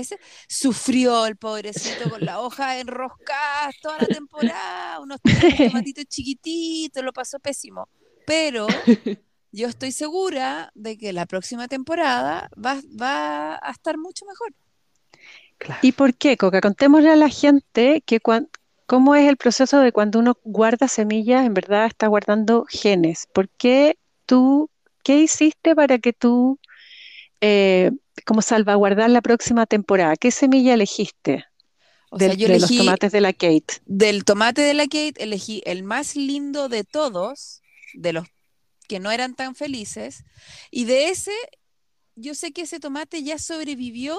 sufrió el pobrecito con la hoja enroscada toda la temporada, unos tomatitos [laughs] chiquititos, lo pasó pésimo. Pero [laughs] yo estoy segura de que la próxima temporada va, va a estar mucho mejor. ¿Y por qué, Coca? Contémosle a la gente que, cuando ¿Cómo es el proceso de cuando uno guarda semillas, en verdad está guardando genes? ¿Por qué tú, qué hiciste para que tú, eh, como salvaguardar la próxima temporada? ¿Qué semilla elegiste? de los tomates de la Kate. Del tomate de la Kate elegí el más lindo de todos, de los que no eran tan felices, y de ese, yo sé que ese tomate ya sobrevivió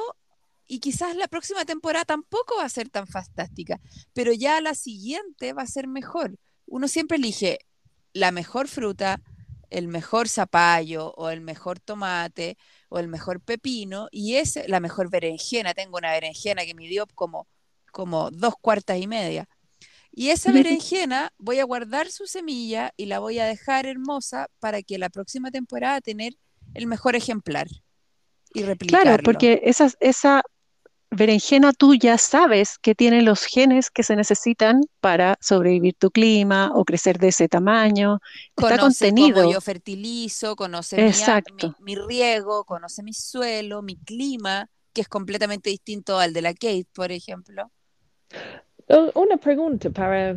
y quizás la próxima temporada tampoco va a ser tan fantástica, pero ya la siguiente va a ser mejor. Uno siempre elige la mejor fruta, el mejor zapallo o el mejor tomate o el mejor pepino y es la mejor berenjena. Tengo una berenjena que me dio como, como dos cuartas y media. Y esa berenjena voy a guardar su semilla y la voy a dejar hermosa para que la próxima temporada tener el mejor ejemplar y replicarlo. Claro, porque esa, esa berenjena tú ya sabes que tiene los genes que se necesitan para sobrevivir tu clima o crecer de ese tamaño. Conoce Está contenido. Cómo yo fertilizo, conoce mi, mi, riego, conoce mi suelo, mi clima, que es completamente distinto al de la Kate, por ejemplo. Una pregunta para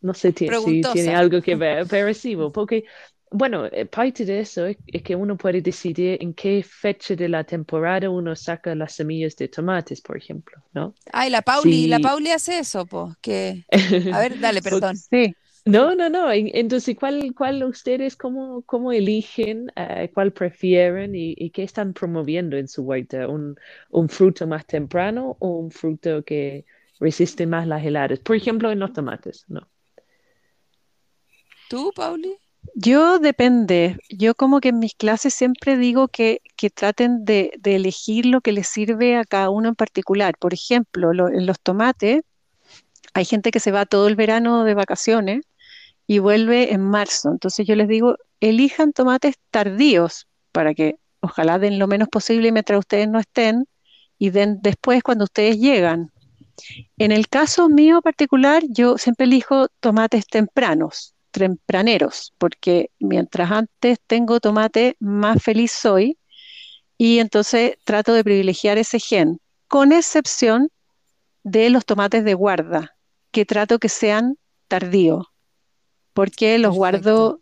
no sé si tiene algo que ver, pero porque bueno, eh, parte de eso es, que uno puede decidir en qué fecha de la temporada uno saca las semillas de tomates, por ejemplo, ¿no? Ay, la Pauli, la Pauli hace eso, pues, que... A ver, [laughs] dale, perdón. sí. No, no, no. Entonces, ¿cuál, cuál ustedes, cómo, cómo eligen, eh, cuál prefieren y, qué están promoviendo en su huerta? ¿Un, ¿Un fruto más temprano o un fruto que resiste más las heladas? Por ejemplo, en los tomates, ¿no? ¿Tú, Pauli? Yo depende. Yo como que en mis clases siempre digo que, que traten de, de, elegir lo que les sirve a cada uno en particular. Por ejemplo, en los tomates, hay gente que se va todo el verano de vacaciones y vuelve en marzo. Entonces yo les digo, elijan tomates tardíos para que ojalá den lo menos posible mientras ustedes no estén y den después cuando ustedes llegan. En el caso mío particular, yo siempre elijo tomates tempranos tempraneros, porque mientras antes tengo tomate, más feliz soy y entonces trato de privilegiar ese gen, con excepción de los tomates de guarda, que trato que sean tardíos, porque los guardo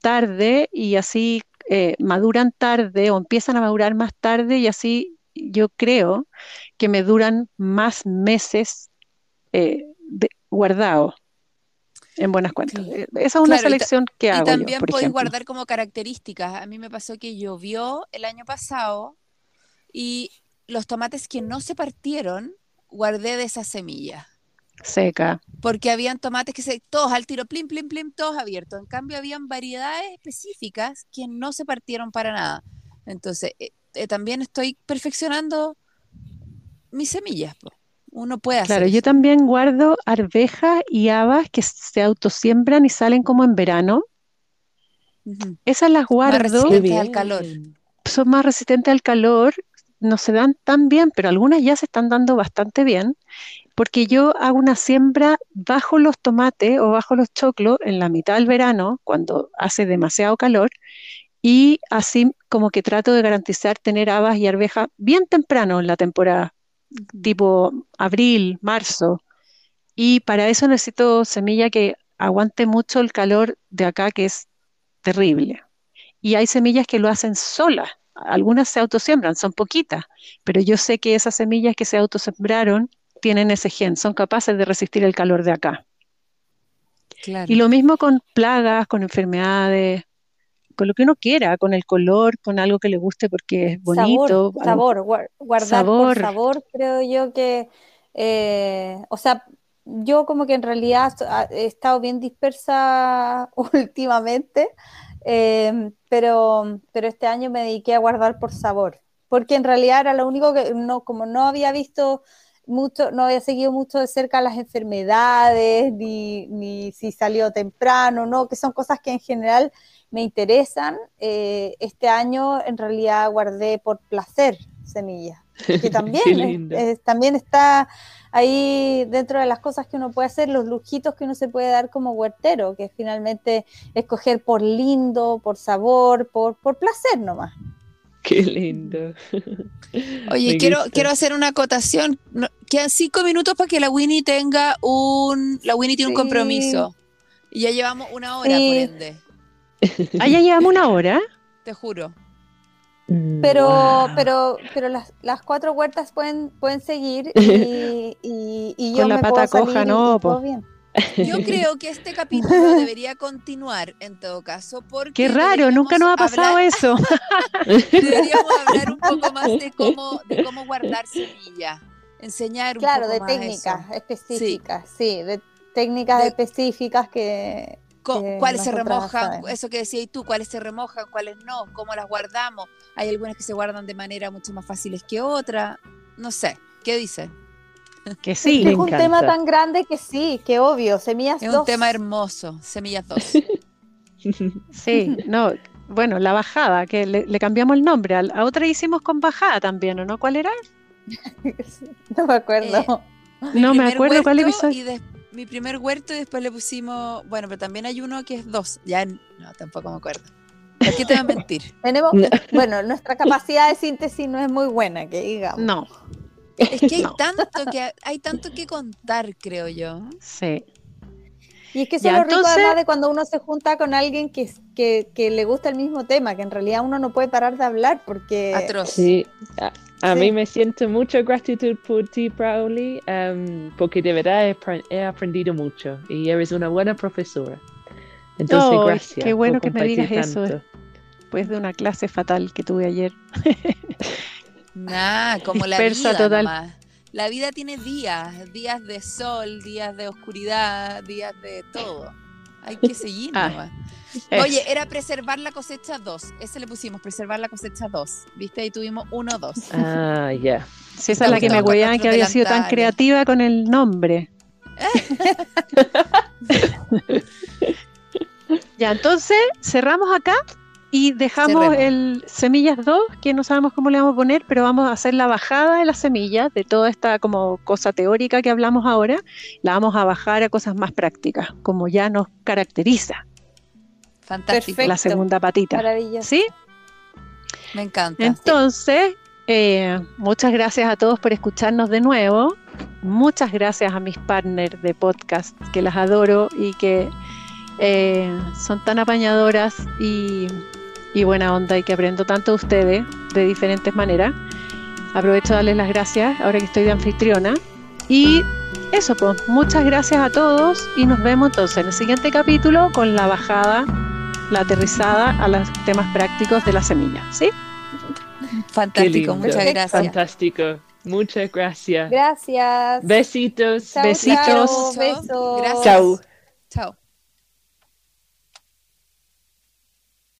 tarde y así eh, maduran tarde o empiezan a madurar más tarde y así yo creo que me duran más meses eh, guardados en buenas cuentas. Eh, esa es una selección que hago. Y también podéis guardar como características. A mí me pasó que llovió el año pasado y los tomates que no se partieron, guardé de esa semilla. Seca. Porque habían tomates que se, todos al tiro, plim, plim, plim, todos abiertos. En cambio, habían variedades específicas que no se partieron para nada. Entonces, eh, eh, también estoy perfeccionando mis semillas. Uno puede hacer. Claro, yo también guardo arvejas y habas que se autosiembran y salen como en verano. Esas las guardo. Más resistentes al calor. Son más resistentes al calor, no se dan tan bien, pero algunas ya se están dando bastante bien, porque yo hago una siembra bajo los tomates o bajo los choclos en la mitad del verano, cuando hace demasiado calor, y así como que trato de garantizar tener habas y arvejas bien temprano en la temporada tipo abril, marzo. Y para eso necesito semilla que aguante mucho el calor de acá, que es terrible. Y hay semillas que lo hacen solas. Algunas se autosiembran, son poquitas, pero yo sé que esas semillas que se autosembraron tienen ese gen, son capaces de resistir el calor de acá. Y lo mismo con plagas, con enfermedades, con lo que uno quiera, con el color, con algo que le guste porque es bonito. Sabor, guardar por sabor, creo yo que, eh, o sea, yo como que en realidad he estado bien dispersa [laughs] últimamente, eh, pero, pero este año me dediqué a guardar por sabor, porque en realidad era lo único que, no, como no había visto mucho, no había seguido mucho de cerca las enfermedades, ni, ni si salió temprano, no, que son cosas que en general me interesan. Eh, este año en realidad guardé por placer semillas, que [laughs] también, también está ahí dentro de las cosas que uno puede hacer, los lujitos que uno se puede dar como huertero, que es finalmente escoger por lindo, por sabor, por, por placer nomás. Qué lindo. [laughs] Oye, quiero, quiero hacer una acotación. quedan cinco minutos para que la Winnie tenga un. La Winnie tiene un compromiso. Y ya llevamos una hora, por ende. ¿Ah, ya llevamos una hora? [laughs] Te juro. Pero, pero, pero las, las, cuatro huertas pueden, pueden seguir [laughs] y, y, yo Con la pata coja, no, Yo [laughs] creo que este capítulo [laughs] debería continuar en todo caso porque qué raro, nunca nos ha pasado eso. [laughs] deberíamos hablar un poco más de cómo, de cómo guardar semillas, enseñar un claro, poco más de técnicas específicas, sí. de técnicas específicas que cuáles se remojan, eso que decías tú, cuáles se remojan, cuáles no, cómo las guardamos. Hay algunas que se guardan de manera mucho más fáciles que otras. No sé, ¿qué dice? Que sí. Es, un tema tan grande que sí, que obvio. Semillas Es un tema hermoso, Semillas 2. [laughs] sí, no. Bueno, la bajada, que le, cambiamos el nombre. A, otra hicimos con bajada también, ¿o no? ¿Cuál era? [laughs] no me acuerdo. Eh, no me acuerdo cuál episodio mi primer huerto y después le pusimos, bueno, pero también hay uno que es dos, ya no, tampoco me acuerdo. ¿Por qué te voy a mentir? [laughs] Tenemos, bueno, nuestra capacidad de síntesis no es muy buena, que digamos. No. Es que hay [laughs] tanto que hay tanto que contar, creo yo. Sí. Y es que eso es lo rico además de cuando uno se junta con alguien que, que, le gusta el mismo tema, que en realidad uno no puede parar de hablar porque... Atroz. Sí, a, mí me siento mucho gratitud por ti, Crowley, em, porque de verdad he, aprendido mucho y eres una buena profesora. Entonces, gracias. Qué bueno que me digas eso después de una clase fatal que tuve ayer. [laughs] Nah, como la vida total. La vida tiene días, días de sol, días de oscuridad, días de todo. Hay que [laughs] seguir ah, Oye, era preservar la cosecha 2. Ese le pusimos, preservar la cosecha 2. ¿Viste? Ahí tuvimos 1, 2. Ah, ya. [laughs] esa es la que me acuerdan que había sido tan creativa con el nombre. [laughs] ya, entonces cerramos acá y dejamos el Semillas 2, que no sabemos cómo le vamos a poner, pero vamos a hacer la bajada de las semillas, de toda esta como cosa teórica que hablamos ahora, la vamos a bajar a cosas más prácticas, como ya nos caracteriza. Fantástico. La segunda patita. ¿Sí? Me encanta. Entonces, eh, muchas gracias a todos por escucharnos de nuevo. Muchas gracias a mis partners de podcast, que las adoro y que eh, son tan apañadoras y y buena onda y que aprendo tanto de ustedes de diferentes maneras. Aprovecho de darles las gracias ahora que estoy de anfitriona. Y eso, pues, muchas gracias a todos y nos vemos entonces en el siguiente capítulo con la bajada, la aterrizada a los temas prácticos de la semilla. ¿Sí? Fantástico, muchas gracias. Fantástico. Muchas gracias. Gracias. Besitos. Besitos. besos. Chao. Chao.